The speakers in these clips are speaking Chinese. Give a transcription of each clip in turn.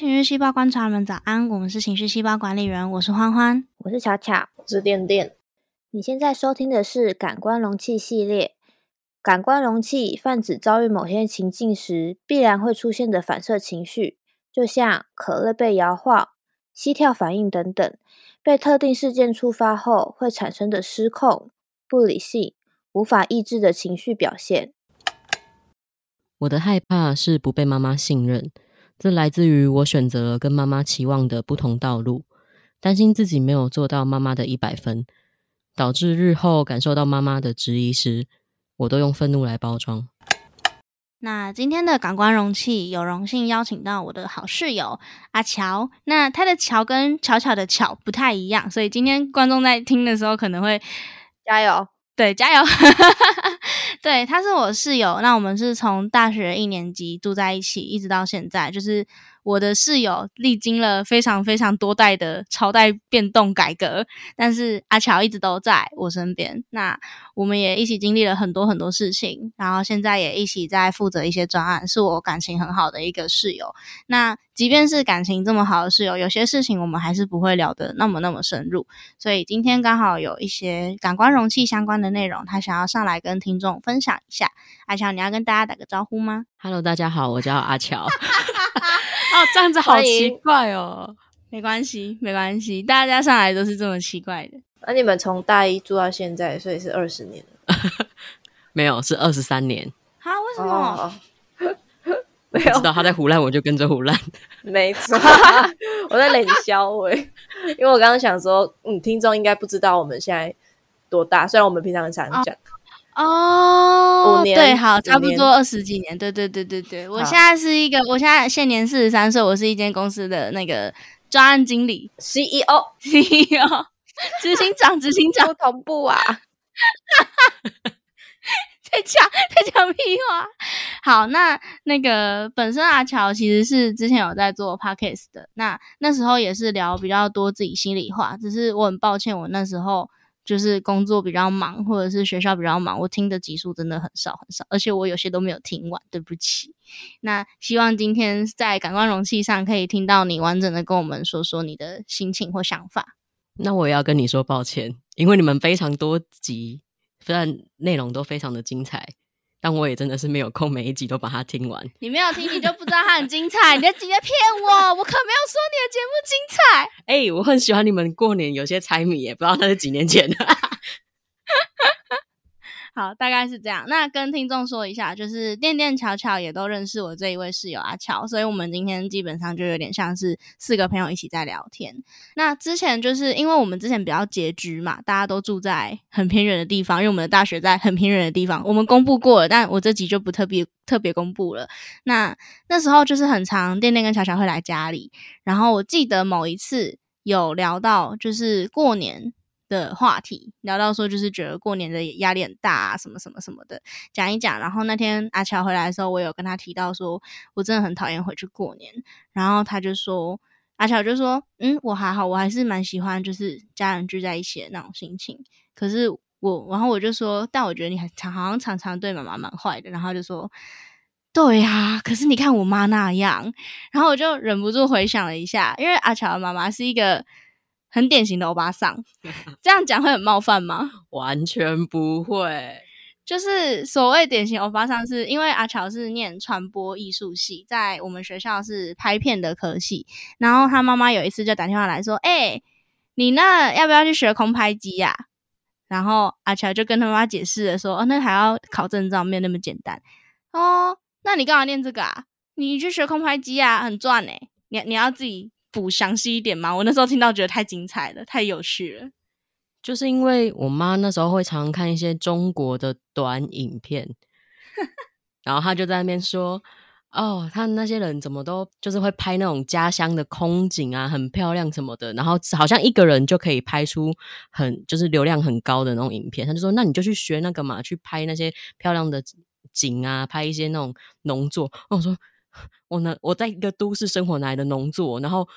情绪细胞观察们，早安！我们是情绪细胞管理员，我是欢欢，我是巧巧，我是电电。你现在收听的是感官容器系列。感官容器泛指遭遇某些情境时必然会出现的反射情绪，就像可乐被摇晃、膝跳反应等等，被特定事件触发后会产生的失控、不理性、无法抑制的情绪表现。我的害怕是不被妈妈信任，这来自于我选择了跟妈妈期望的不同道路，担心自己没有做到妈妈的一百分，导致日后感受到妈妈的质疑时。我都用愤怒来包装。那今天的感官容器有荣幸邀请到我的好室友阿乔。那他的“乔”跟巧巧的“巧”不太一样，所以今天观众在听的时候可能会加油，对，加油。对，他是我室友。那我们是从大学一年级住在一起，一直到现在，就是。我的室友历经了非常非常多代的朝代变动改革，但是阿乔一直都在我身边。那我们也一起经历了很多很多事情，然后现在也一起在负责一些专案，是我感情很好的一个室友。那即便是感情这么好的室友，有些事情我们还是不会聊得那么那么深入。所以今天刚好有一些感官容器相关的内容，他想要上来跟听众分享一下。阿乔，你要跟大家打个招呼吗？Hello，大家好，我叫阿乔。哦，这样子好奇怪哦。没关系，没关系，大家上来都是这么奇怪的。那你们从大一住到现在，所以是二十年 没有，是二十三年。啊？为什么？没有，知道他在胡乱，我就跟着胡乱。没错，我在冷笑喂，因为我刚刚想说，嗯，听众应该不知道我们现在多大，虽然我们平常很常讲。哦，五年对，好，差不多二十几年，对对对对对。我现在是一个，我现在现年四十三岁，我是一间公司的那个专案经理，CEO，CEO，执行长，执行长，同步啊，在讲在讲屁话。好，那那个本身阿乔其实是之前有在做 podcast 的，那那时候也是聊比较多自己心里话，只是我很抱歉，我那时候。就是工作比较忙，或者是学校比较忙，我听的集数真的很少很少，而且我有些都没有听完，对不起。那希望今天在感官容器上可以听到你完整的跟我们说说你的心情或想法。那我也要跟你说抱歉，因为你们非常多集，虽然内容都非常的精彩。但我也真的是没有空，每一集都把它听完。你没有听，你就不知道它很精彩。你在直接骗我，我可没有说你的节目精彩。哎，我很喜欢你们过年有些猜谜，也不知道那是几年前的。好，大概是这样。那跟听众说一下，就是垫垫巧巧也都认识我这一位室友阿乔，所以我们今天基本上就有点像是四个朋友一起在聊天。那之前就是因为我们之前比较拮据嘛，大家都住在很偏远的地方，因为我们的大学在很偏远的地方。我们公布过了，但我这集就不特别特别公布了。那那时候就是很长，垫垫跟巧巧会来家里，然后我记得某一次有聊到，就是过年。的话题聊到说，就是觉得过年的压力很大啊，什么什么什么的，讲一讲。然后那天阿乔回来的时候，我有跟他提到说，我真的很讨厌回去过年。然后他就说，阿乔就说，嗯，我还好，我还是蛮喜欢就是家人聚在一起的那种心情。可是我，然后我就说，但我觉得你还常好像常常对妈妈蛮坏的。然后就说，对呀，可是你看我妈那样。然后我就忍不住回想了一下，因为阿乔的妈妈是一个。很典型的欧巴桑，这样讲会很冒犯吗？完全不会，就是所谓典型欧巴桑，是因为阿乔是念传播艺术系，在我们学校是拍片的科系，然后他妈妈有一次就打电话来说：“哎，你那要不要去学空拍机呀？”然后阿乔就跟他妈妈解释了说：“哦，那还要考证照，没有那么简单哦。那你干嘛念这个啊？你去学空拍机啊，很赚哎，你你要自己。”补详细一点吗？我那时候听到觉得太精彩了，太有趣了。就是因为我妈那时候会常看一些中国的短影片，然后她就在那边说：“哦，他那些人怎么都就是会拍那种家乡的空景啊，很漂亮什么的。然后好像一个人就可以拍出很就是流量很高的那种影片。”她就说：“那你就去学那个嘛，去拍那些漂亮的景啊，拍一些那种农作。”我说。我呢？我在一个都市生活，来的农作？然后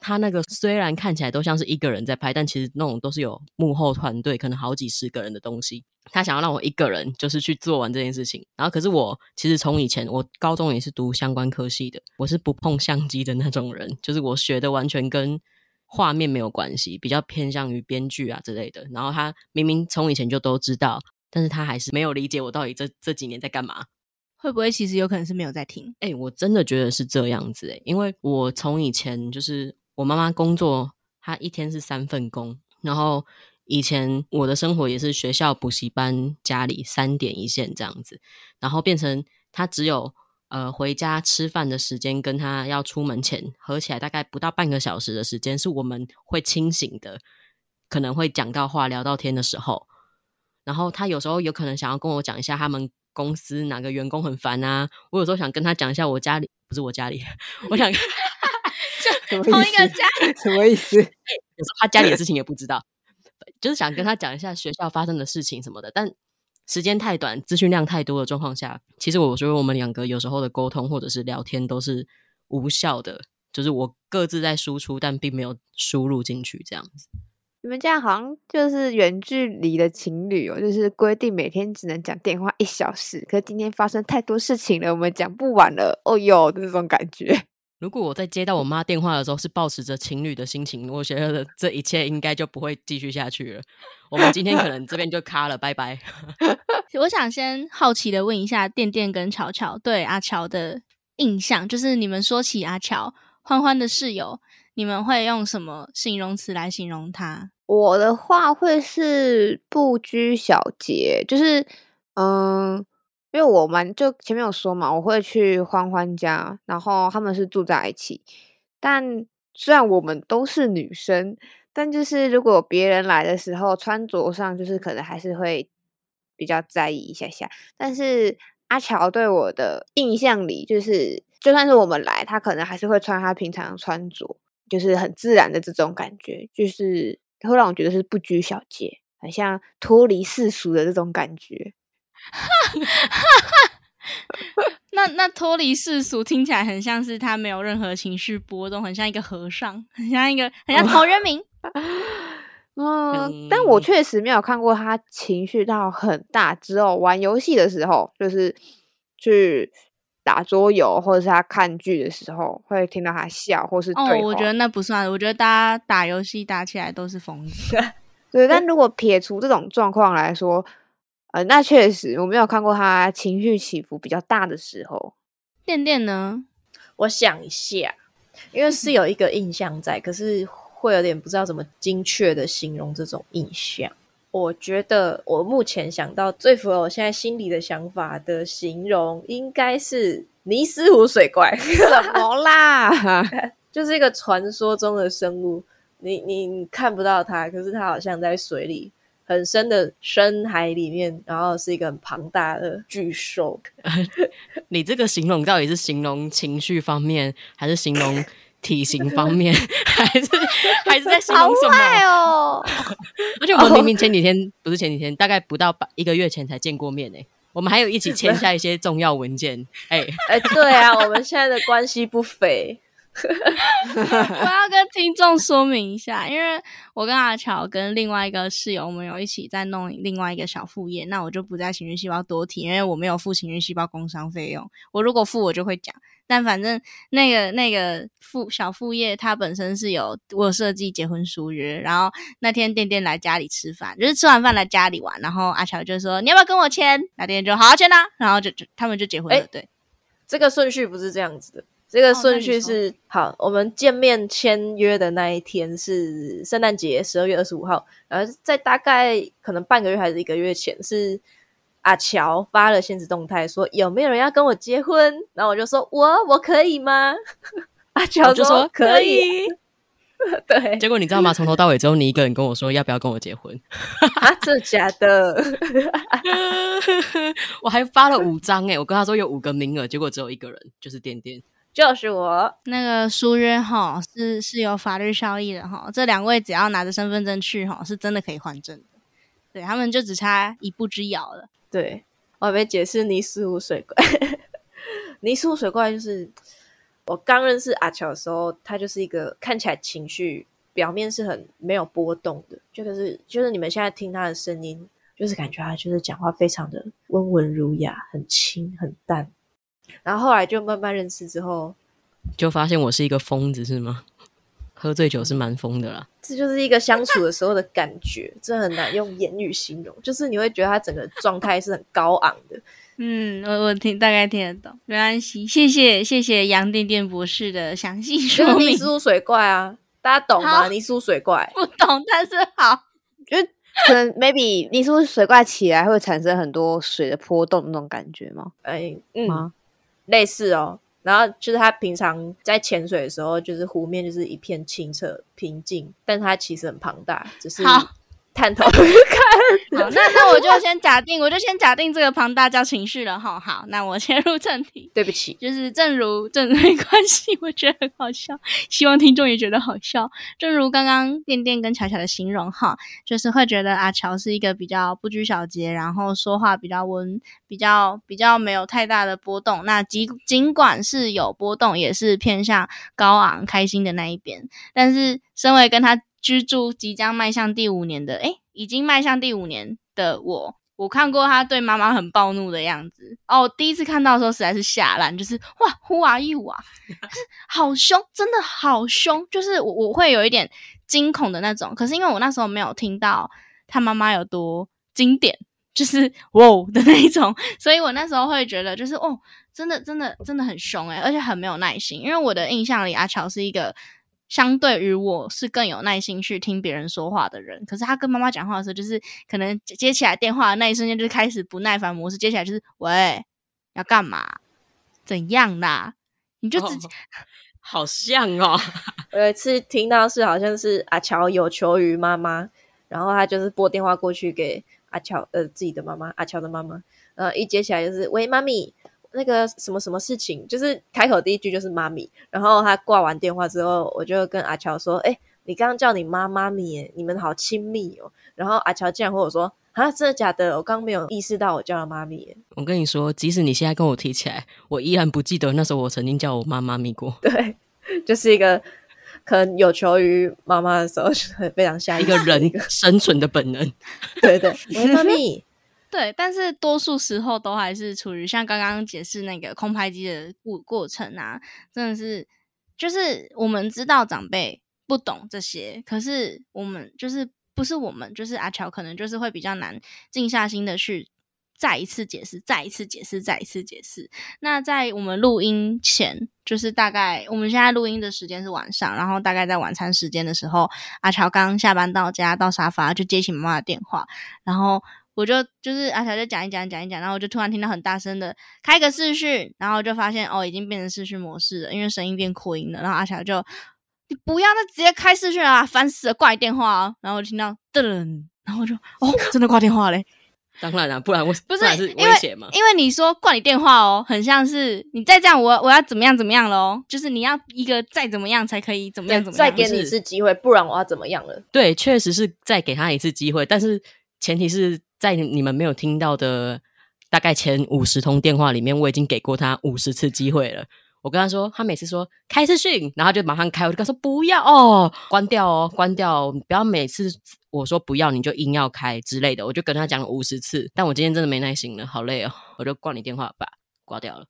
他那个虽然看起来都像是一个人在拍，但其实那种都是有幕后团队，可能好几十个人的东西。他想要让我一个人就是去做完这件事情，然后可是我其实从以前我高中也是读相关科系的，我是不碰相机的那种人，就是我学的完全跟画面没有关系，比较偏向于编剧啊之类的。然后他明明从以前就都知道，但是他还是没有理解我到底这这几年在干嘛。会不会其实有可能是没有在听？哎、我真的觉得是这样子哎、因为我从以前就是我妈妈工作，她一天是三份工，然后以前我的生活也是学校、补习班、家里三点一线这样子，然后变成她只有呃回家吃饭的时间，跟她要出门前合起来大概不到半个小时的时间，是我们会清醒的，可能会讲到话、聊到天的时候。然后他有时候有可能想要跟我讲一下他们公司哪个员工很烦啊，我有时候想跟他讲一下我家里不是我家里，我想有时 什么同？一个家，什么意思？有时候他家里的事情也不知道，就是想跟他讲一下学校发生的事情什么的，但时间太短，资讯量太多的状况下，其实我觉得我们两个有时候的沟通或者是聊天都是无效的，就是我各自在输出，但并没有输入进去这样子。你们这样好像就是远距离的情侣哦，就是规定每天只能讲电话一小时，可是今天发生太多事情了，我们讲不完了，哦哟的那种感觉。如果我在接到我妈电话的时候是保持着情侣的心情，我觉得这一切应该就不会继续下去了。我们今天可能这边就卡了，拜拜。我想先好奇的问一下，电电跟巧巧对阿乔的印象，就是你们说起阿乔欢欢的室友，你们会用什么形容词来形容他？我的话会是不拘小节，就是嗯，因为我们就前面有说嘛，我会去欢欢家，然后他们是住在一起，但虽然我们都是女生，但就是如果别人来的时候，穿着上就是可能还是会比较在意一下下，但是阿乔对我的印象里，就是就算是我们来，他可能还是会穿他平常穿着，就是很自然的这种感觉，就是会让我觉得是不拘小节，很像脱离世俗的这种感觉。那那脱离世俗听起来很像是他没有任何情绪波动，很像一个和尚，很像一个很像陶渊明。嗯，但我嗯确实没有看过他情绪到很大，之后玩游戏的时候，就是去打桌游或者是他看剧的时候，会听到他笑或是哦对，话我觉得那不算，我觉得大家打游戏打起来都是疯子。对，但如果撇除这种状况来说，呃，那确实我没有看过他情绪起伏比较大的时候。电电呢？我想一下，因为是有一个印象在，可是会有点不知道怎么精确的形容这种印象。我觉得我目前想到最符合我现在心里的想法的形容，应该是尼斯湖水怪，什么啦？就是一个传说中的生物。你你你看不到它，可是它好像在水里很深的深海里面，然后是一个很庞大的巨兽。你这个形容到底是形容情绪方面，还是形容体型方面，还是还是在形容什么？哦，而且我们明明前几天、不是前几天，大概不到半一个月前才见过面呢、我们还有一起签下一些重要文件。哎、哎，对啊，我们现在的关系不菲。我要跟听众说明一下，因为我跟阿乔跟另外一个室友，我们有一起在弄另外一个小副业，那我就不在情绪细胞多提，因为我没有付情绪细胞工商费用。我如果付，我就会讲。但反正那个那个副小副业，它本身是有我有设计结婚书约，然后那天店店来家里吃饭，就是吃完饭来家里玩，然后阿乔就说你要不要跟我签？那店店就好好签啊，然后就就他们就结婚了。哎对，这个顺序不是这样子的，这个顺序是、好，我们见面签约的那一天是圣诞节，十二月二十五号，然后在大概可能半个月还是一个月前，是阿乔发了现实动态说有没有人要跟我结婚，然后我就说我我可以吗？阿乔我就说可以，对结果你知道吗？从头到尾只有你一个人跟我说要不要跟我结婚，啊，真的假的？我还发了五张哎、我跟他说有五个名额，结果只有一个人，就是点点。就是我，那个书约哈是是有法律效益的哈，这两位只要拿着身份证去哈，是真的可以换证的。对他们就只差一步之遥了。对，我还没解释尼斯湖水怪。尼斯湖水怪就是我刚认识阿乔的时候，他就是一个看起来情绪表面是很没有波动的，就是就是你们现在听他的声音，就是感觉他就是讲话非常的温文儒雅，很轻很淡。然后后来就慢慢认识之后，就发现我是一个疯子是吗？喝醉酒是蛮疯的啦，这就是一个相处的时候的感觉，这很难用言语形容。就是你会觉得他整个状态是很高昂的。嗯，我我听大概听得懂，没关系。谢谢谢谢杨电电博士的详细说明。泥塑水怪啊，大家懂吗？泥塑水怪 不懂，但是好，就可能 maybe 泥塑水怪起来会产生很多水的波动那种感觉吗？哎，嗯，类似哦。然后就是他平常在潜水的时候，就是湖面就是一片清澈平静，但他其实很庞大，只是。探头看，好，那那我就先假定，我就先假定这个庞大叫情绪了哈。好，那我切入正题。对不起，就是正如正没关系，我觉得很好笑，希望听众也觉得好笑。正如刚刚电电跟巧巧的形容哈，就是会觉得阿乔是一个比较不拘小节，然后说话比较温，比较比较没有太大的波动。那尽尽管是有波动，也是偏向高昂开心的那一边。但是身为跟他。居住即将迈向第五年的，诶已经迈向第五年的我，我看过他对妈妈很暴怒的样子哦。第一次看到的时候实在是吓烂，就是哇呼啊一哇，好凶，真的好凶，就是我我会有一点惊恐的那种。可是因为我那时候没有听到他妈妈有多经典，就是 哇的那一种，所以我那时候会觉得就是哦，真的真的真的很凶诶而且很没有耐心。因为我的印象里阿乔是一个。相对于我是更有耐心去听别人说话的人，可是他跟妈妈讲话的时候，就是可能接起来电话的那一瞬间就开始不耐烦模式，接起来就是喂，要干嘛？怎样啦？你就自己好像哦。我有一次听到是好像是阿乔有求于妈妈，然后他就是拨电话过去给阿乔呃自己的妈妈，阿乔的妈妈，呃一接起来就是喂妈咪。那个什么什么事情，就是开口第一句就是妈咪，然后他挂完电话之后，我就跟阿乔说：“哎，你刚刚叫你妈妈咪，你们好亲密哦。”然后阿乔竟然和我说：“啊，真的假的？我刚刚没有意识到我叫了妈咪。”我跟你说，即使你现在跟我提起来，我依然不记得那时候我曾经叫我妈妈咪过。对，就是一个可能有求于妈妈的时候，非常像一个人生存的本能。对对，妈咪。对，但是多数时候都还是处于像刚刚解释那个空拍机的过过程啊，真的是就是我们知道长辈不懂这些，可是我们就是不是我们就是阿乔，可能就是会比较难静下心的去再一次解释，再一次解释，再一次解释。那在我们录音前，就是大概我们现在录音的时间是晚上，然后大概在晚餐时间的时候，阿乔刚下班到家到沙发就接起妈妈的电话，然后。我就就是阿乔就讲一讲讲一讲，然后我就突然听到很大声的开个视讯，然后就发现哦已经变成视讯模式了，因为声音变扩音了。然后阿乔就你不要再直接开视讯啊，烦死了，挂你电话哦。然后我听到噔，然后我就哦真的挂电话嘞。当然了，不然我 不是威胁吗？因为你说挂你电话哦，很像是你再这样，我我要怎么样怎么样了哦，就是你要一个再怎么样才可以怎么样怎么样，再给你一次机会，不然我要怎么样了？对，确实是再给他一次机会，但是前提是。在你们没有听到的大概前五十通电话里面，我已经给过他五十次机会了。我跟他说，他每次说开视讯，然后就马上开，我就跟他说不要哦，关掉哦，关掉，不要每次我说不要你就硬要开之类的。我就跟他讲了五十次，但我今天真的没耐心了，好累哦，我就挂你电话吧，挂掉了。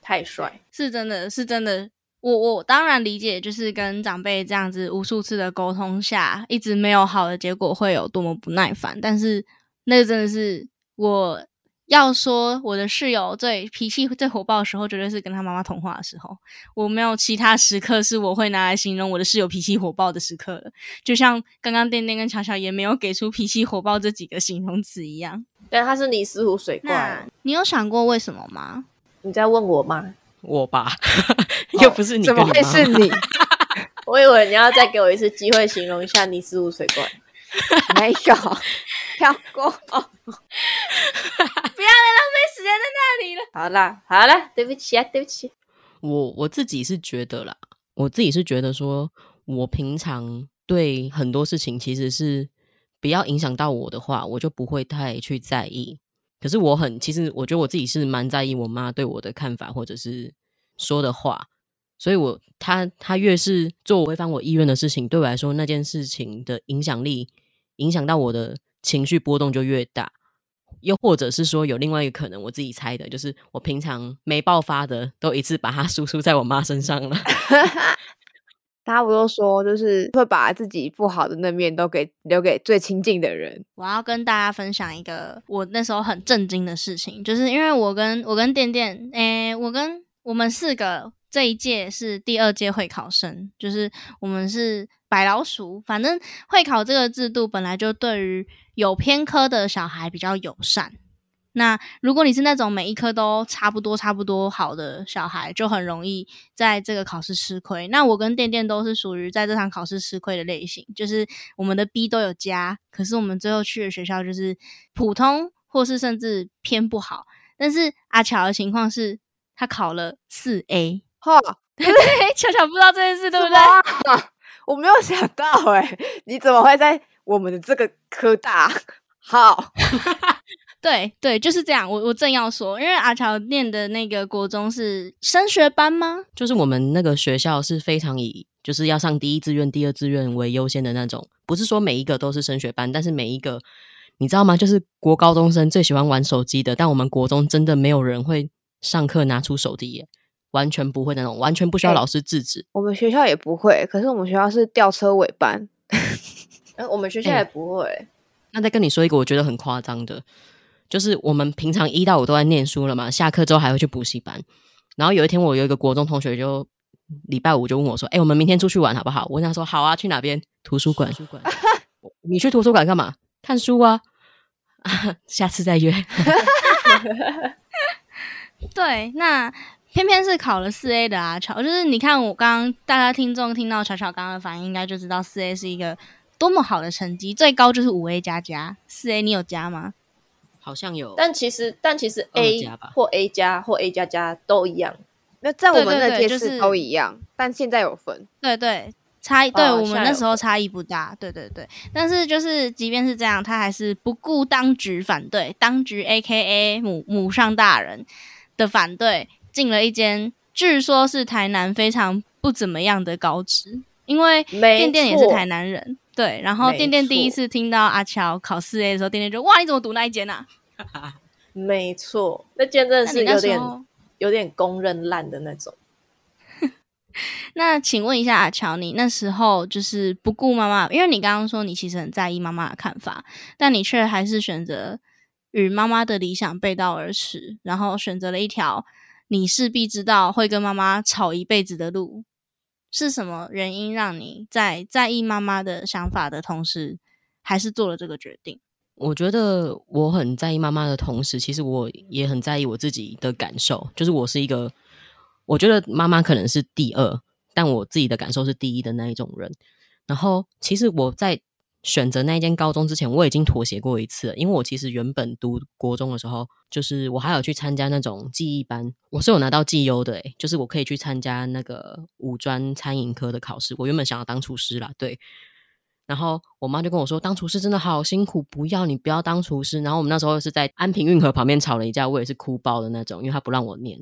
太帅，是真的是真的。我我当然理解，就是跟长辈这样子无数次的沟通下，一直没有好的结果，会有多么不耐烦，但是。那真的是我要说，我的室友最脾气最火爆的时候，绝对是跟他妈妈通话的时候。我没有其他时刻是我会拿来形容我的室友脾气火爆的时刻了。就像刚刚电电跟巧巧也没有给出脾气火爆这几个形容词一样。但他是尼斯湖水怪，你有想过为什么吗？你在问我吗？我吧，又不是你，怎么会是你？我以为你要再给我一次机会，形容一下尼斯湖水怪。没有。跳过，不要再浪费时间在那里了。好啦，好了，对不起啊，对不起。我我自己是觉得啦，我自己是觉得说，我平常对很多事情其实是不要影响到我的话，我就不会太去在意。可是我很，其实我觉得我自己是蛮在意我妈对我的看法或者是说的话。所以我她她越是做违反我意愿的事情，对我来说那件事情的影响力，影响到我的情绪波动就越大。又或者是说有另外一个可能，我自己猜的，就是我平常没爆发的，都一次把它 输出在我妈身上了。大家不都说，就是会把自己不好的那面都给留给最亲近的人。我要跟大家分享一个我那时候很震惊的事情，就是因为我跟我跟店店，诶，我跟我们四个这一届是第二届会考生，就是我们是白老鼠。反正会考这个制度本来就对于有偏科的小孩比较友善。那如果你是那种每一科都差不多差不多好的小孩，就很容易在这个考试吃亏。那我跟店店都是属于在这场考试吃亏的类型，就是我们的 B 都有加，可是我们最后去的学校就是普通，或是甚至偏不好。但是阿乔的情况是，他考了四 A，哈，对对，巧巧不知道这件事，对不对？我没有想到，哎，你怎么会在我们的这个科大？好。对对，就是这样。我我正要说，因为阿乔念的那个国中是升学班吗？就是我们那个学校是非常以就是要上第一志愿、第二志愿为优先的那种，不是说每一个都是升学班，但是每一个你知道吗？就是国高中生最喜欢玩手机的，但我们国中真的没有人会上课拿出手机耶，完全不会那种，完全不需要老师制止。我们学校也不会，可是我们学校是吊车尾班，哎，我们学校也不会。那再跟你说一个我觉得很夸张的。就是我们平常一到五都在念书了嘛，下课之后还会去补习班。然后有一天，我有一个国中同学，就礼拜五就问我说：“哎，我们明天出去玩好不好？”我跟他说：“好啊，去哪边？图书馆。”图书馆。你去图书馆干嘛？看书啊。下次再约。对，那偏偏是考了四 A 的阿乔，就是你看我刚刚大家听众听到巧巧刚刚的反应，应该就知道四 A 是一个多么好的成绩，最高就是五 A 加加。四 A 你有加吗？好像有，但其实但其实 A 或 A 加或 A 加加都一样。那在我们那届是都一样，但现在有分。对对，差异对我们那时候差异不大。对对对，但是就是即便是这样，他还是不顾当局反对，当局 A K A 母母上大人的反对，进了一间据说是台南非常不怎么样的高职，因为店店也是台南人。对，然后店店第一次听到阿乔考四 A 的时候，店店就哇，你怎么读那一间啊？没错，那间真的是有点有点公认烂的那种。那请问一下阿乔，你那时候就是不顾妈妈，因为你刚刚说你其实很在意妈妈的看法，但你却还是选择与妈妈的理想背道而驰，然后选择了一条你势必知道会跟妈妈吵一辈子的路。是什么原因让你在在意妈妈的想法的同时，还是做了这个决定？我觉得我很在意妈妈的同时，其实我也很在意我自己的感受。就是我是一个，我觉得妈妈可能是第二，但我自己的感受是第一的那一种人。然后，其实我在。选择那一间高中之前，我已经妥协过一次。因为我其实原本读国中的时候，就是我还有去参加那种记忆班，我是有拿到绩优的，诶就是我可以去参加那个五专餐饮科的考试。我原本想要当厨师啦，对。然后我妈就跟我说，当厨师真的好辛苦，不要你不要当厨师。然后我们那时候是在安平运河旁边吵了一架，我也是哭爆的那种，因为他不让我念。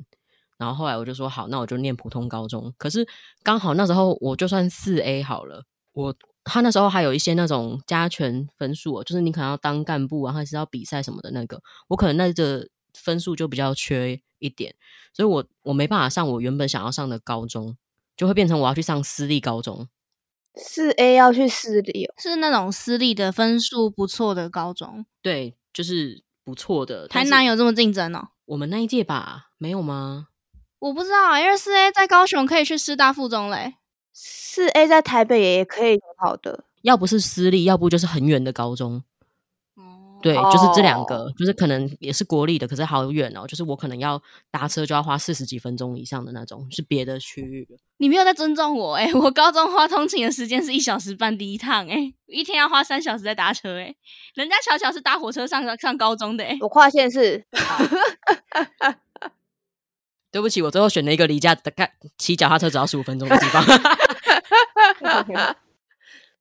然后后来我就说好，那我就念普通高中。可是刚好那时候我就算四 A 好了，我。他那时候还有一些那种加权分数，哦就是你可能要当干部啊，还是要比赛什么的那个，我可能那个分数就比较缺一点，所以我我没办法上我原本想要上的高中，就会变成我要去上私立高中。四 A 要去私立，是那种私立的分数不错的高中。对，就是不错的。台南有这么竞争哦？我们那一届吧，没有吗？我不知道，因为四 A 在高雄可以去师大附中嘞。四 A 在台北也可以很好的，要不是私立，要不就是很远的高中。对，就是这两个，就是可能也是国立的，可是好远哦。就是我可能要搭车就要花四十几分钟以上的那种，是别的区域你没有在尊重我哎！我高中花通勤的时间是一小时半第一趟哎，一天要花三小时在搭车哎。人家巧巧是搭火车上上高中的哎，我跨县市。对不起，我最后选了一个离家的开骑脚踏车只要十五分钟的地方。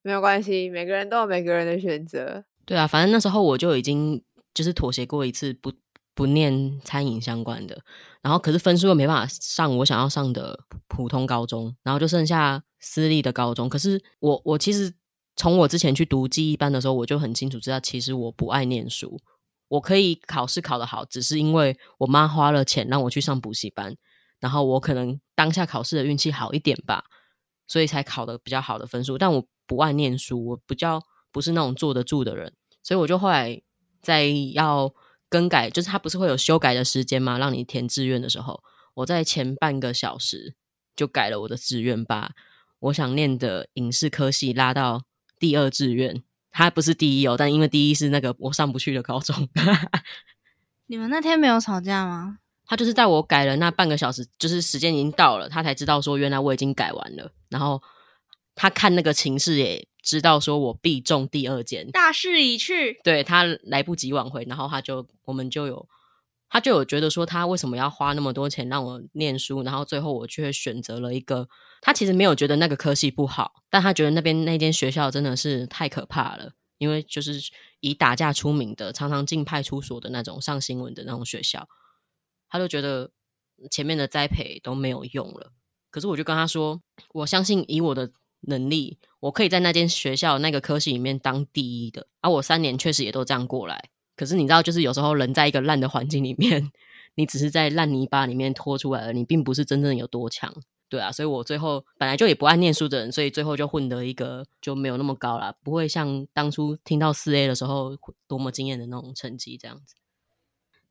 没有关系，每个人都有每个人的选择。对啊，反正那时候我就已经就是妥协过一次，不不念餐饮相关的，然后可是分数又没办法上我想要上的普通高中，然后就剩下私立的高中。可是我我其实从我之前去读记忆班的时候，我就很清楚知道，其实我不爱念书。我可以考试考得好，只是因为我妈花了钱让我去上补习班，然后我可能当下考试的运气好一点吧，所以才考的比较好的分数。但我不爱念书，我比较不是那种坐得住的人，所以我就后来在要更改，就是他不是会有修改的时间吗？让你填志愿的时候，我在前半个小时就改了我的志愿，把我想念的影视科系拉到第二志愿。他不是第一哦，但因为第一是那个我上不去的高中。你们那天没有吵架吗？他就是在我改了那半个小时，就是时间已经到了，他才知道说原来我已经改完了。然后他看那个情势，也知道说我必中第二间，大势已去。对他来不及挽回，然后他就我们就有。他就有觉得说，他为什么要花那么多钱让我念书，然后最后我却选择了一个他其实没有觉得那个科系不好，但他觉得那边那间学校真的是太可怕了，因为就是以打架出名的，常常进派出所的那种上新闻的那种学校，他就觉得前面的栽培都没有用了。可是我就跟他说，我相信以我的能力，我可以在那间学校那个科系里面当第一的，而我三年确实也都这样过来。可是你知道，就是有时候人在一个烂的环境里面，你只是在烂泥巴里面拖出来了，你并不是真正有多强，对啊。所以我最后本来就也不爱念书的人，所以最后就混得一个就没有那么高了，不会像当初听到四 A 的时候多么惊艳的那种成绩这样子。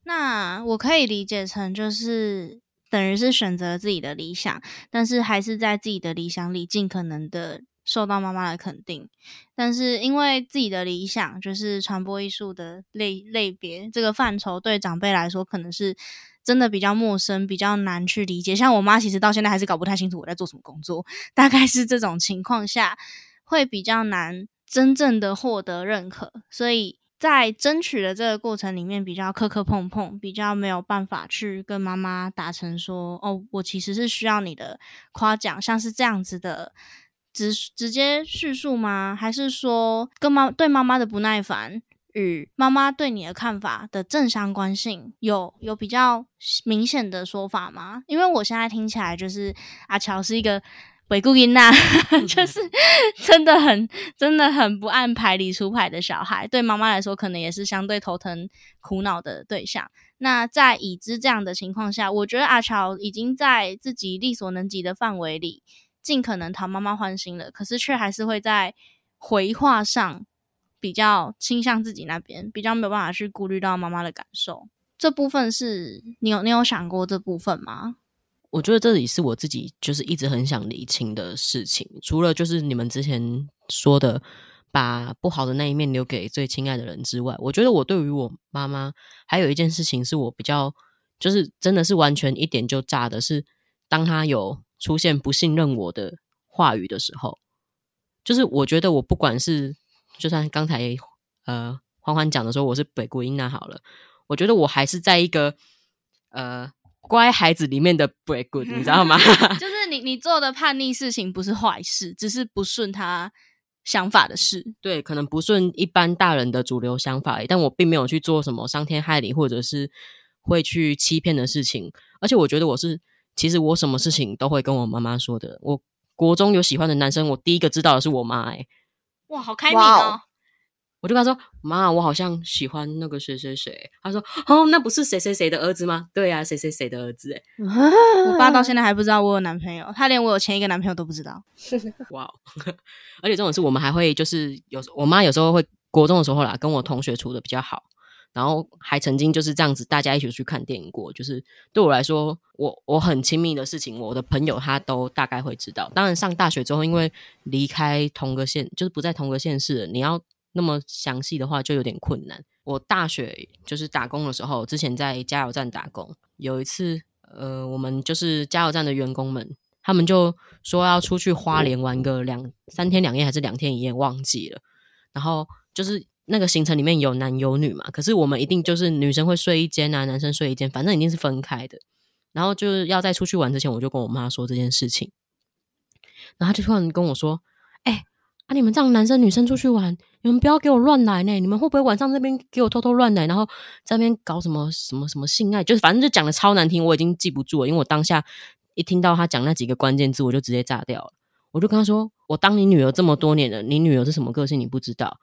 那我可以理解成就是等于是选择自己的理想，但是还是在自己的理想里尽可能的。受到妈妈的肯定，但是因为自己的理想就是传播艺术的类类别这个范畴，对长辈来说可能是真的比较陌生，比较难去理解。像我妈其实到现在还是搞不太清楚我在做什么工作，大概是这种情况下会比较难真正的获得认可，所以在争取的这个过程里面比较磕磕碰碰，比较没有办法去跟妈妈达成说哦，我其实是需要你的夸奖，像是这样子的。直直接叙述吗？还是说跟妈对妈妈的不耐烦与妈妈对你的看法的正相关性有有比较明显的说法吗？因为我现在听起来就是阿乔是一个鬼故音呐，就是 真的很真的很不按牌理出牌的小孩，对妈妈来说可能也是相对头疼苦恼的对象。那在已知这样的情况下，我觉得阿乔已经在自己力所能及的范围里。尽可能讨妈妈欢心了，可是却还是会在回话上比较倾向自己那边，比较没有办法去顾虑到妈妈的感受。这部分是你有你有想过这部分吗？我觉得这里是我自己就是一直很想理清的事情。除了就是你们之前说的把不好的那一面留给最亲爱的人之外，我觉得我对于我妈妈还有一件事情是我比较就是真的是完全一点就炸的是，当他有。出现不信任我的话语的时候，就是我觉得我不管是就算刚才呃欢欢讲的说我是北国英娜好了，我觉得我还是在一个呃乖孩子里面的北国，你知道吗？就是你你做的叛逆事情不是坏事，只是不顺他想法的事。对，可能不顺一般大人的主流想法，但我并没有去做什么伤天害理或者是会去欺骗的事情，而且我觉得我是。其实我什么事情都会跟我妈妈说的。我国中有喜欢的男生，我第一个知道的是我妈。哎，哇，好开明哦！我就跟他说：“妈，我好像喜欢那个谁谁谁。”他说：“哦，那不是谁谁谁的儿子吗？”对呀，谁谁谁的儿子。哎，我爸到 现在还不知道我有男朋友，他连我有前一个男朋友都不知道。哇！而且这种事，我们还会就是有我妈有时候会国中的时候啦，跟我同学处的比较好。然后还曾经就是这样子，大家一起去看电影过。就是对我来说，我我很亲密的事情，我的朋友他都大概会知道。当然上大学之后，因为离开同个县，就是不在同个县市，你要那么详细的话就有点困难。我大学就是打工的时候，之前在加油站打工，有一次，呃，我们就是加油站的员工们，他们就说要出去花莲玩个两三天两夜，还是两天一夜，忘记了。然后就是。那个行程里面有男有女嘛？可是我们一定就是女生会睡一间啊，男生睡一间，反正一定是分开的。然后就是要在出去玩之前，我就跟我妈说这件事情。然后她就突然跟我说：“哎，啊，你们这样男生女生出去玩，你们不要给我乱来呢！你们会不会晚上那边给我偷偷乱来，然后在那边搞什么什么什么性爱？就是反正就讲的超难听，我已经记不住了，因为我当下一听到他讲那几个关键字，我就直接炸掉了。我就跟他说：“我当你女儿这么多年了，你女儿是什么个性你不知道？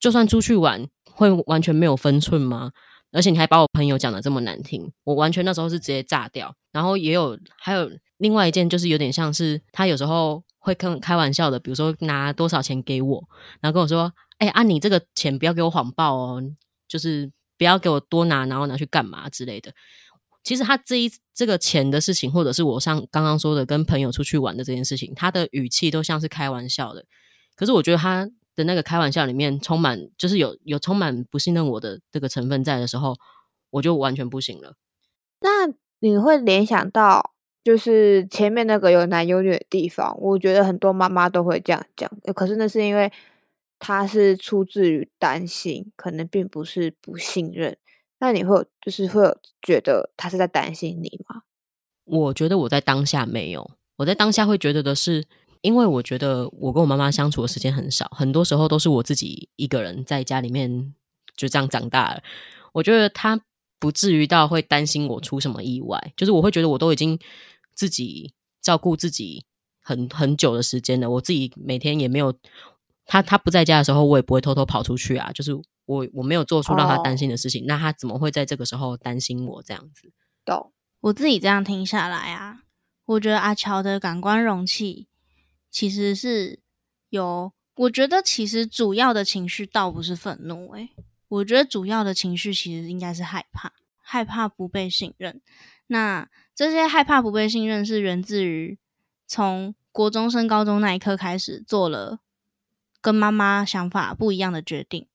就算出去玩，会完全没有分寸吗？而且你还把我朋友讲的这么难听，我完全那时候是直接炸掉。然后也有还有另外一件，就是有点像是他有时候。”会跟开玩笑的，比如说拿多少钱给我，然后跟我说：“哎，啊，你这个钱不要给我谎报哦，就是不要给我多拿，然后拿去干嘛之类的。”其实他这一这个钱的事情，或者是我上刚刚说的跟朋友出去玩的这件事情，他的语气都像是开玩笑的。可是我觉得他的那个开玩笑里面充满，就是有有充满不信任我的这个成分在的时候，我就完全不行了。那你会联想到？就是前面那个有男有女的地方，我觉得很多妈妈都会这样讲。可是那是因为他是出自于担心，可能并不是不信任。那你会就是会有觉得他是在担心你吗？我觉得我在当下没有，我在当下会觉得的是，因为我觉得我跟我妈妈相处的时间很少，很多时候都是我自己一个人在家里面就这样长大了。我觉得她不至于到会担心我出什么意外，就是我会觉得我都已经。自己照顾自己很很久的时间了，我自己每天也没有他他不在家的时候，我也不会偷偷跑出去啊。就是我我没有做出让他担心的事情，那他怎么会在这个时候担心我这样子？懂？我自己这样听下来啊，我觉得阿乔的感官容器其实是有，我觉得其实主要的情绪倒不是愤怒，诶，我觉得主要的情绪其实应该是害怕，害怕不被信任。那这些害怕不被信任，是源自于从国中升高中那一刻开始做了跟妈妈想法不一样的决定。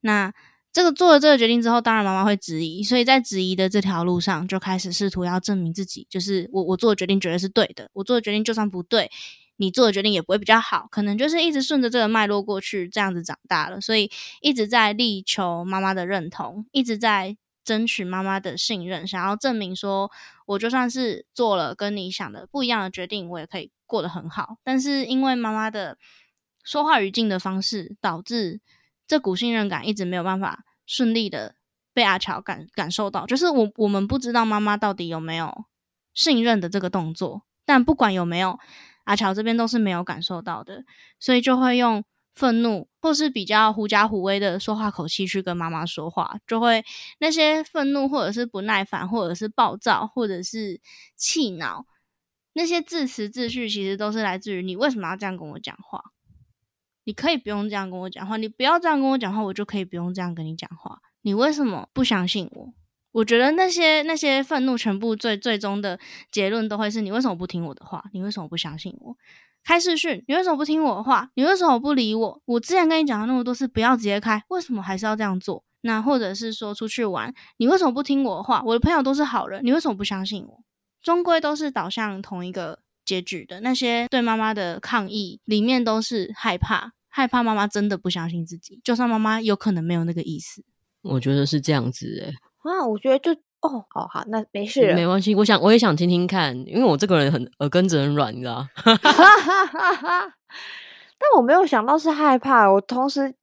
那这个做了这个决定之后，当然妈妈会质疑，所以在质疑的这条路上，就开始试图要证明自己，就是我我做的决定绝对是对的。我做的决定就算不对，你做的决定也不会比较好。可能就是一直顺着这个脉络过去，这样子长大了，所以一直在力求妈妈的认同，一直在。争取妈妈的信任，想要证明说，我就算是做了跟你想的不一样的决定，我也可以过得很好。但是因为妈妈的说话语境的方式，导致这股信任感一直没有办法顺利的被阿乔感感受到。就是我我们不知道妈妈到底有没有信任的这个动作，但不管有没有，阿乔这边都是没有感受到的，所以就会用。愤怒，或是比较狐假虎威的说话口气去跟妈妈说话，就会那些愤怒，或者是不耐烦，或者是暴躁，或者是气恼，那些字词字序，其实都是来自于你为什么要这样跟我讲话？你可以不用这样跟我讲话，你不要这样跟我讲话，我就可以不用这样跟你讲话。你为什么不相信我？我觉得那些那些愤怒，全部最最终的结论都会是你为什么不听我的话？你为什么不相信我？开视讯，你为什么不听我的话？你为什么不理我？我之前跟你讲了那么多次，不要直接开，为什么还是要这样做？那或者是说出去玩，你为什么不听我的话？我的朋友都是好人，你为什么不相信我？终归都是导向同一个结局的。那些对妈妈的抗议里面都是害怕，害怕妈妈真的不相信自己，就算妈妈有可能没有那个意思。我觉得是这样子诶。啊，我觉得就。哦，好好，那没事，没关系。我想，我也想听听看，因为我这个人很耳根子很软，你知道。但我没有想到是害怕，我同时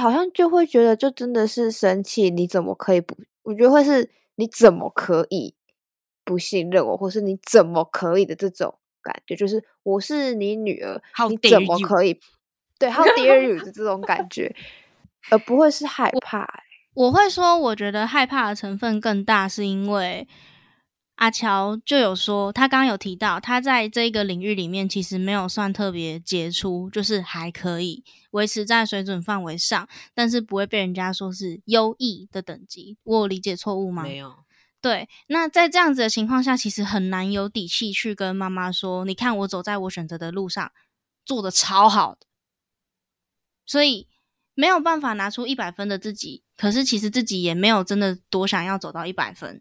好像就会觉得，就真的是生气。你怎么可以不？我觉得会是你怎么可以不信任我，或是你怎么可以的这种感觉，就是我是你女儿，你怎么可以？对，How dare you 的这种感觉，而不会是害怕。我会说，我觉得害怕的成分更大，是因为阿乔就有说，他刚刚有提到，他在这个领域里面其实没有算特别杰出，就是还可以维持在水准范围上，但是不会被人家说是优异的等级。我有理解错误吗？没有。对，那在这样子的情况下，其实很难有底气去跟妈妈说，你看我走在我选择的路上，做的超好的，所以。没有办法拿出一百分的自己，可是其实自己也没有真的多想要走到一百分，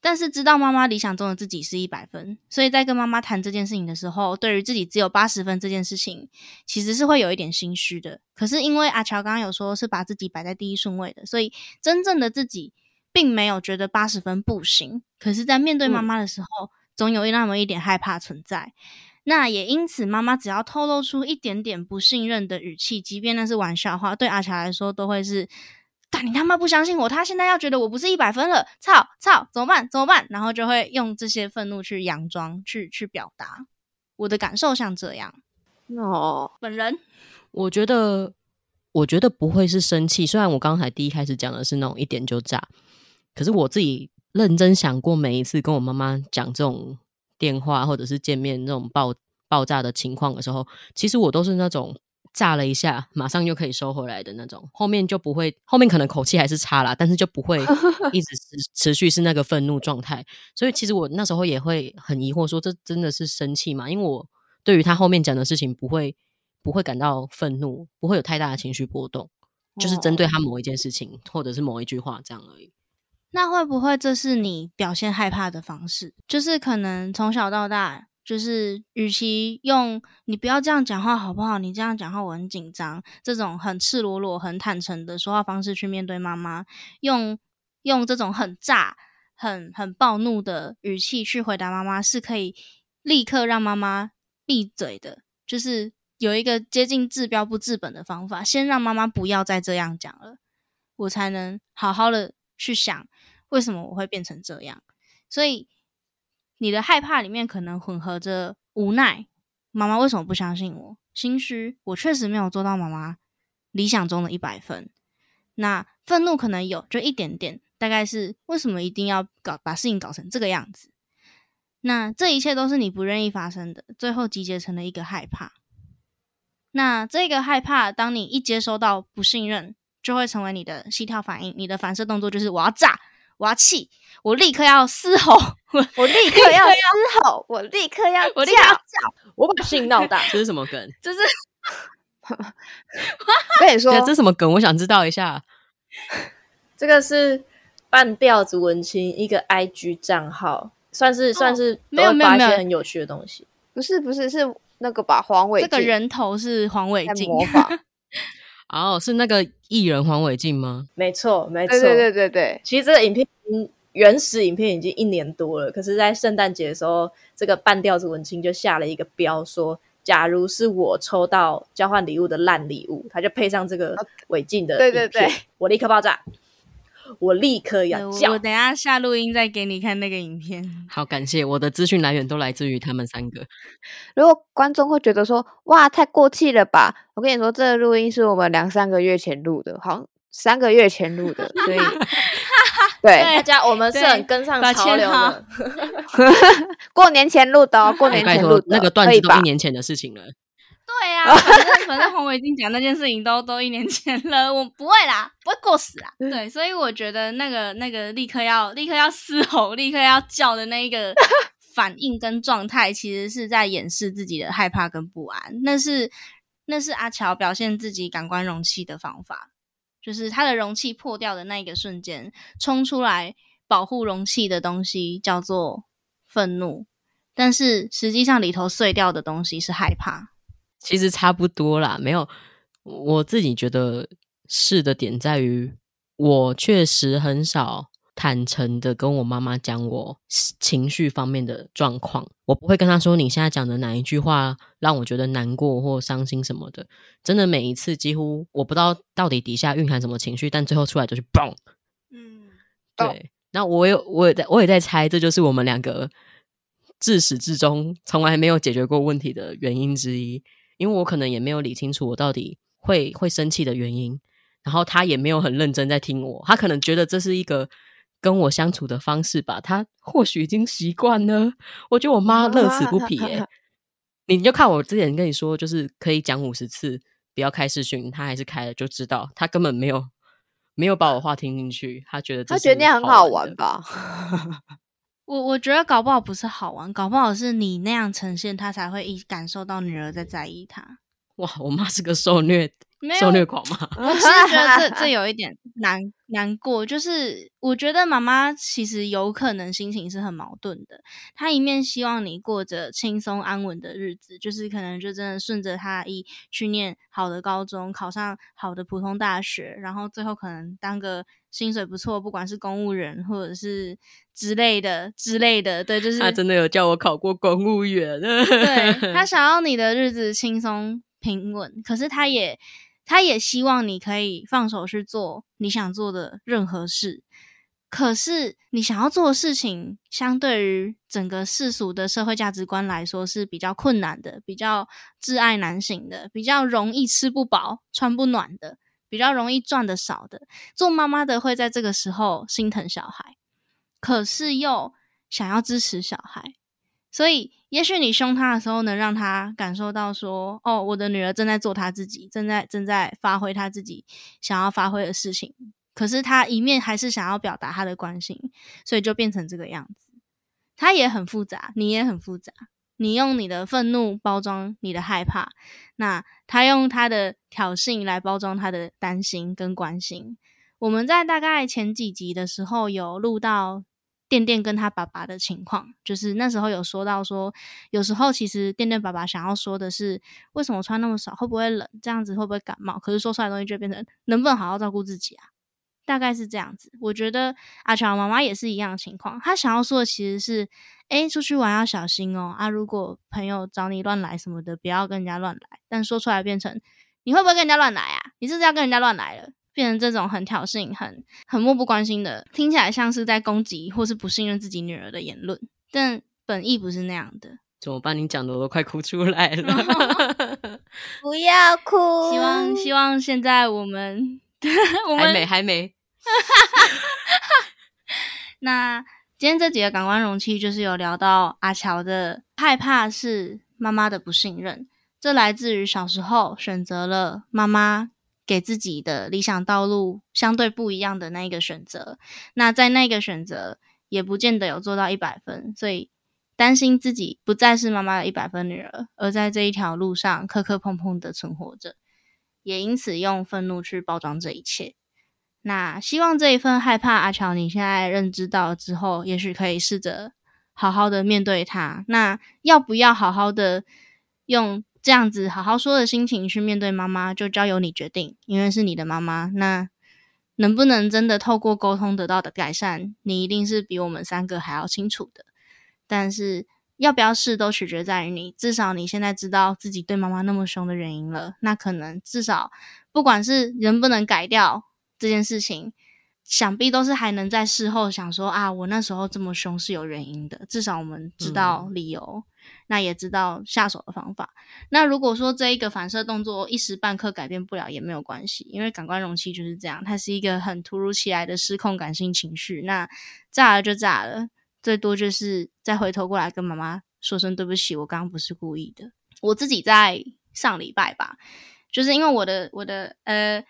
但是知道妈妈理想中的自己是一百分，所以在跟妈妈谈这件事情的时候，对于自己只有八十分这件事情，其实是会有一点心虚的。可是因为阿乔刚刚有说是把自己摆在第一顺位的，所以真正的自己并没有觉得八十分不行。可是，在面对妈妈的时候，总有那么一点害怕存在。那也因此，妈妈只要透露出一点点不信任的语气，即便那是玩笑话，对阿乔来说都会是。干你他妈不相信我！他现在要觉得我不是一百分了，操操，怎么办？怎么办？然后就会用这些愤怒去佯装，去去表达我的感受，像这样。哦，本人我觉得，我觉得不会是生气。虽然我刚才第一开始讲的是那种一点就炸，可是我自己认真想过，每一次跟我妈妈讲这种电话或者是见面那种爆爆炸的情况的时候，其实我都是那种。炸了一下，马上就可以收回来的那种，后面就不会，后面可能口气还是差啦，但是就不会 一直持持续是那个愤怒状态。所以其实我那时候也会很疑惑，说这真的是生气吗？因为我对于他后面讲的事情不会不会感到愤怒，不会有太大的情绪波动，就是针对他某一件事情或者是某一句话这样而已。那会不会这是你表现害怕的方式？就是可能从小到大。就是，与其用你不要这样讲话好不好？你这样讲话我很紧张。这种很赤裸裸、很坦诚的说话方式去面对妈妈，用用这种很炸、很很暴怒的语气去回答妈妈，是可以立刻让妈妈闭嘴的。就是有一个接近治标不治本的方法，先让妈妈不要再这样讲了，我才能好好的去想为什么我会变成这样。所以。你的害怕里面可能混合着无奈，妈妈为什么不相信我？心虚，我确实没有做到妈妈理想中的一百分。那愤怒可能有，就一点点，大概是为什么一定要搞把事情搞成这个样子？那这一切都是你不愿意发生的，最后集结成了一个害怕。那这个害怕，当你一接收到不信任，就会成为你的心跳反应，你的反射动作就是我要炸。我要气，我立刻要嘶吼，我立刻要嘶吼，我立刻要我立刻要叫，我把事情闹大。这是什么梗？这是 跟你说，这什么梗？我想知道一下。这个是半吊子文青一个 IG 账号，算是算是没有没有没有很有趣的东西。不是不是是那个把黄伟这个人头是黄伟晋模仿。哦，是那个艺人黄伟进吗？没错，没错，对对对对对。其实这个影片，原始影片已经一年多了，可是，在圣诞节的时候，这个半吊子文青就下了一个标，说假如是我抽到交换礼物的烂礼物，他就配上这个违禁的对对对，我立刻爆炸。我立刻要叫！我等下下录音再给你看那个影片。好，感谢我的资讯来源都来自于他们三个。如果观众会觉得说哇太过气了吧，我跟你说，这个录音是我们两三个月前录的，好像三个月前录的，所以 对大家我们是很跟上潮流的。过年前录的，哦过年前录那个段子都一年前的事情了。对啊，反正反正黄伟晋讲那件事情都都一年前了，我不会啦，不会过时啊。对，所以我觉得那个那个立刻要立刻要嘶吼、立刻要叫的那一个 反应跟状态，其实是在掩饰自己的害怕跟不安。那是那是阿乔表现自己感官容器的方法，就是他的容器破掉的那一个瞬间，冲出来保护容器的东西叫做愤怒，但是实际上里头碎掉的东西是害怕。其实差不多啦，没有。我自己觉得是的点在于，我确实很少坦诚的跟我妈妈讲我情绪方面的状况。我不会跟她说你现在讲的哪一句话让我觉得难过或伤心什么的。真的每一次几乎我不知道到底底下蕴含什么情绪，但最后出来就是嘣。嗯，对。那我有我也在我也在猜，这就是我们两个自始至终从来没有解决过问题的原因之一。因为我可能也没有理清楚我到底会会生气的原因，然后他也没有很认真在听我，他可能觉得这是一个跟我相处的方式吧，他或许已经习惯了。我觉得我妈乐此不疲耶，你就看我之前跟你说，就是可以讲五十次不要开视讯，他还是开了，就知道他根本没有没有把我话听进去，他觉得他觉得那样很好玩吧。我我觉得搞不好不是好玩，搞不好是你那样呈现，他才会一感受到女儿在在意他。哇，我妈是个受虐受虐狂吗？我是觉得这这有一点难难过，就是我觉得妈妈其实有可能心情是很矛盾的。她一面希望你过着轻松安稳的日子，就是可能就真的顺着她意去念好的高中，考上好的普通大学，然后最后可能当个薪水不错，不管是公务员或者是之类的之类的，对，就是她真的有叫我考过公务员，对她 想要你的日子轻松平稳，可是他也他也希望你可以放手去做你想做的任何事。可是你想要做的事情，相对于整个世俗的社会价值观来说是比较困难的，比较挚爱难行的，比较容易吃不饱穿不暖的，比较容易赚的少的。做妈妈的会在这个时候心疼小孩，可是又想要支持小孩。所以，也许你凶他的时候，能让他感受到说：“哦，我的女儿正在做她自己，正在正在发挥她自己想要发挥的事情。”可是他一面还是想要表达他的关心，所以就变成这个样子。他也很复杂，你也很复杂。你用你的愤怒包装你的害怕，那他用他的挑衅来包装他的担心跟关心。我们在大概前几集的时候有录到。店店跟他爸爸的情况，就是那时候有说到说，有时候其实店店爸爸想要说的是，为什么穿那么少，会不会冷，这样子会不会感冒？可是说出来的东西就变成能不能好好照顾自己啊？大概是这样子。我觉得阿乔妈妈也是一样的情况，他想要说的其实是，哎，出去玩要小心哦，啊，如果朋友找你乱来什么的，不要跟人家乱来。但说出来变成，你会不会跟人家乱来啊？你是不是要跟人家乱来了？变成这种很挑衅、很很漠不关心的，听起来像是在攻击或是不信任自己女儿的言论，但本意不是那样的。怎么办？你讲的我都快哭出来了。不要哭。希望希望现在我们 我们还没还没。那今天这几个感官容器就是有聊到阿乔的害怕是妈妈的不信任，这来自于小时候选择了妈妈。给自己的理想道路相对不一样的那一个选择，那在那个选择也不见得有做到一百分，所以担心自己不再是妈妈的一百分女儿，而在这一条路上磕磕碰碰的存活着，也因此用愤怒去包装这一切。那希望这一份害怕，阿乔你现在认知到之后，也许可以试着好好的面对它。那要不要好好的用？这样子好好说的心情去面对妈妈，就交由你决定，因为是你的妈妈。那能不能真的透过沟通得到的改善，你一定是比我们三个还要清楚的。但是要不要试，都取决在于你。至少你现在知道自己对妈妈那么凶的原因了，那可能至少不管是能不能改掉这件事情。想必都是还能在事后想说啊，我那时候这么凶是有原因的。至少我们知道理由，那也知道下手的方法。那如果说这一个反射动作一时半刻改变不了，也没有关系，因为感官容器就是这样，它是一个很突如其来的失控感性情绪。那炸了就炸了，最多就是再回头过来跟妈妈说声对不起，我刚刚不是故意的。我自己在上礼拜吧，就是因为我的我的呃。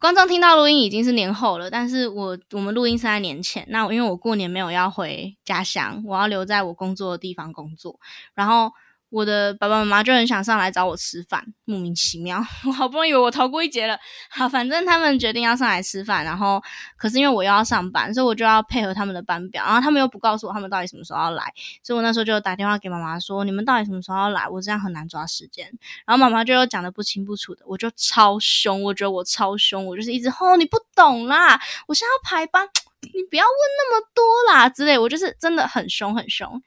观众听到录音已经是年后了，但是我我们录音是在年前。那因为我过年没有要回家乡，我要留在我工作的地方工作，然后。我的爸爸妈妈就很想上来找我吃饭，莫名其妙。我好不容易以为我逃过一劫了，好，反正他们决定要上来吃饭，然后可是因为我又要上班，所以我就要配合他们的班表，然后他们又不告诉我他们到底什么时候要来，所以我那时候就打电话给妈妈说：“你们到底什么时候要来？我这样很难抓时间。”然后妈妈就又讲的不清不楚的，我就超凶，我觉得我超凶，我就是一直吼你不懂啦，我现在要排班，你不要问那么多啦之类，我就是真的很凶很凶，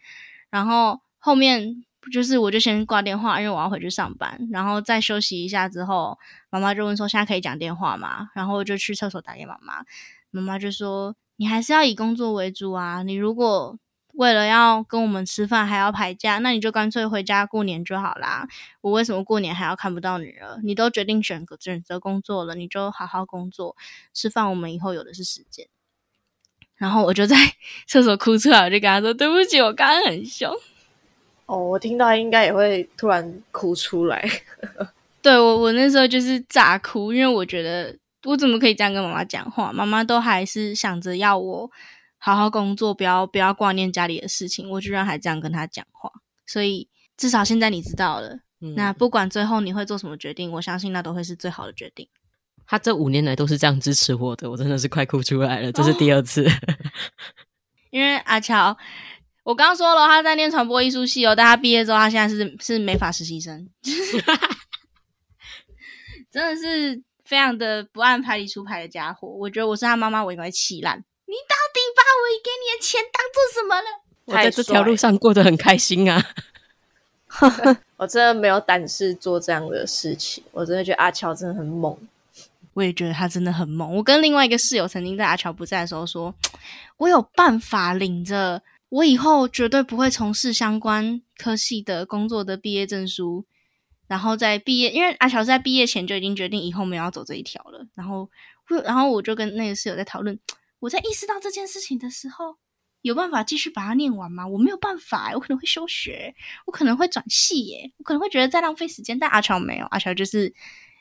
然后后面。就是我就先挂电话，因为我要回去上班，然后再休息一下之后，妈妈就问说：“现在可以讲电话吗？”然后我就去厕所打给妈妈，妈妈就说：“你还是要以工作为主啊！你如果为了要跟我们吃饭还要排假，那你就干脆回家过年就好啦。我为什么过年还要看不到女儿？你都决定选择选择工作了，你就好好工作，吃饭我们以后有的是时间。”然后我就在 厕所哭出来，我就跟他说：“对不起，我刚刚很凶。”哦，我听到应该也会突然哭出来。对我，我那时候就是炸哭，因为我觉得我怎么可以这样跟妈妈讲话？妈妈都还是想着要我好好工作，不要不要挂念家里的事情，我居然还这样跟她讲话。所以至少现在你知道了，嗯那不管最后你会做什么决定，我相信那都会是最好的决定。他这五年来都是这样支持我的，我真的是快哭出来了，这是第二次。因为阿乔，我刚刚说了，他在念传播艺术系哦，但他毕业之后，他现在是是美法实习生，真的是非常的不按牌理出牌的家伙。我觉得我是他妈妈，我应该会气烂。你到底把我给你的钱当做什么了？我在这条路上过得很开心啊！我真的没有胆识做这样的事情，我真的觉得阿乔真的很猛。我也觉得他真的很猛。我跟另外一个室友曾经在阿乔不在的时候说，我有办法领着我以后绝对不会从事相关科系的工作的毕业证书，然后在毕业，因为阿乔在毕业前就已经决定以后没有要走这一条了。然后，然后我就跟那个室友在讨论，我在意识到这件事情的时候，有办法继续把它念完吗？我没有办法、我可能会休学，我可能会转系耶，我可能会觉得在浪费时间。但阿乔没有，阿乔就是。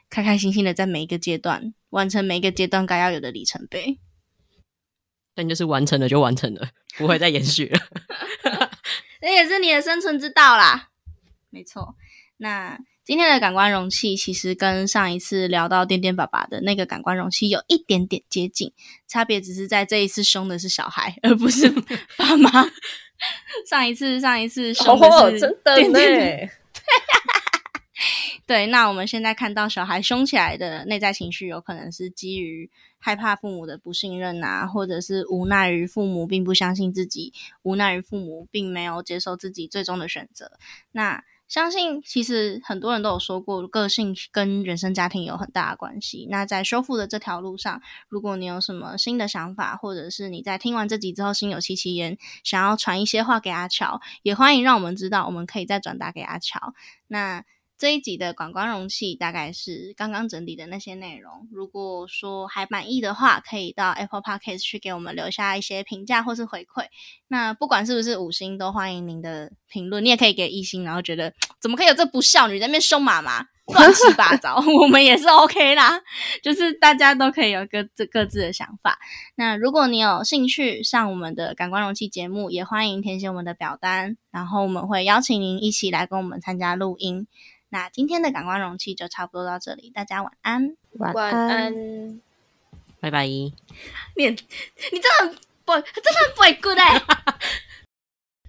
开开心心的在每一个阶段完成每一个阶段该要有的里程碑，但就是完成了就完成了，不会再延续了。那也是你的生存之道啦。没错，那今天的感官容器其实跟上一次聊到颠颠爸爸的那个感官容器有一点点接近，差别只是在这一次凶的是小孩，而不是 爸妈。上一次上一次凶的是真的呢。对，那我们现在看到小孩凶起来的内在情绪，有可能是基于害怕父母的不信任啊，或者是无奈于父母并不相信自己，无奈于父母并没有接受自己最终的选择。那相信其实很多人都有说过，个性跟原生家庭有很大的关系。那在修复的这条路上，如果你有什么新的想法，或者是你在听完这集之后心有戚戚焉，想要传一些话给阿乔，也欢迎让我们知道，我们可以再转达给阿乔。那。这一集的感官容器大概是刚刚整理的那些内容。如果说还满意的话，可以到 Apple Podcast 去给我们留下一些评价或是回馈。那不管是不是五星，都欢迎您的评论。你也可以给一星，然后觉得怎么可以有这不孝女在那边凶妈妈，乱七八糟，我们也是 OK 啦。就是大家都可以有各自各自的想法。那如果你有兴趣上我们的感官容器节目，也欢迎填写我们的表单，然后我们会邀请您一起来跟我们参加录音。那今天的感官容器就差不多到这里，大家晚安，晚安，拜拜。你你真的不，真的不会 good 哎。